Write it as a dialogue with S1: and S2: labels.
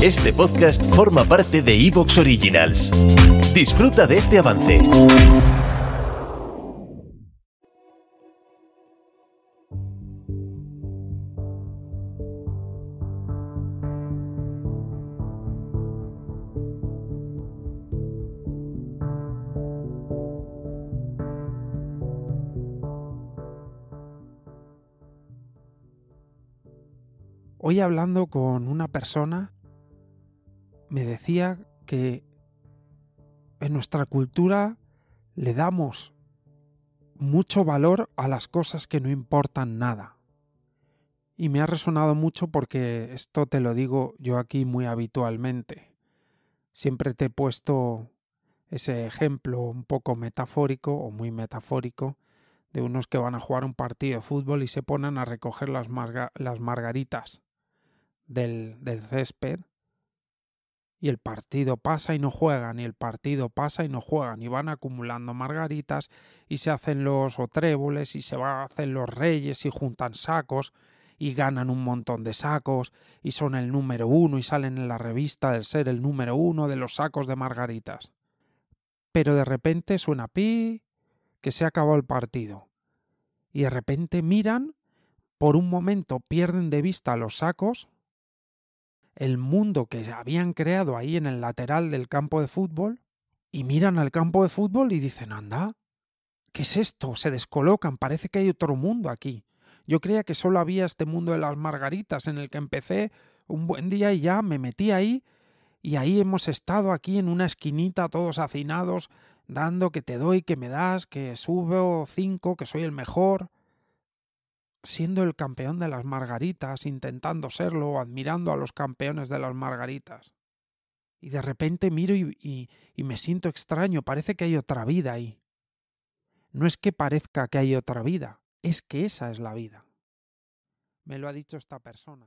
S1: Este podcast forma parte de Evox Originals. Disfruta de este avance.
S2: Hoy hablando con una persona me decía que en nuestra cultura le damos mucho valor a las cosas que no importan nada. Y me ha resonado mucho porque esto te lo digo yo aquí muy habitualmente. Siempre te he puesto ese ejemplo un poco metafórico o muy metafórico de unos que van a jugar un partido de fútbol y se ponen a recoger las, margaritas del, del césped y el partido pasa y no juegan, y el partido pasa y no juegan, y van acumulando margaritas, y se hacen los otréboles, y se hacer los reyes, y juntan sacos, y ganan un montón de sacos, y son el número uno, y salen en la revista del ser el número uno de los sacos de margaritas. Pero de repente suena pi, que se acabó el partido. Y de repente miran, por un momento pierden de vista los sacos, el mundo que habían creado ahí en el lateral del campo de fútbol y miran al campo de fútbol y dicen, anda, ¿qué es esto? Se descolocan, parece que hay otro mundo aquí. Yo creía que solo había este mundo de las margaritas en el que empecé un buen día y ya me metí ahí y ahí hemos estado aquí en una esquinita todos hacinados, dando que te doy, que me das, que subo cinco, que soy el mejor siendo el campeón de las margaritas, intentando serlo, o admirando a los campeones de las margaritas. Y de repente miro y, y, me siento extraño, parece que hay otra vida ahí. No es que parezca que hay otra vida, es que esa es la vida. Me lo ha dicho esta persona.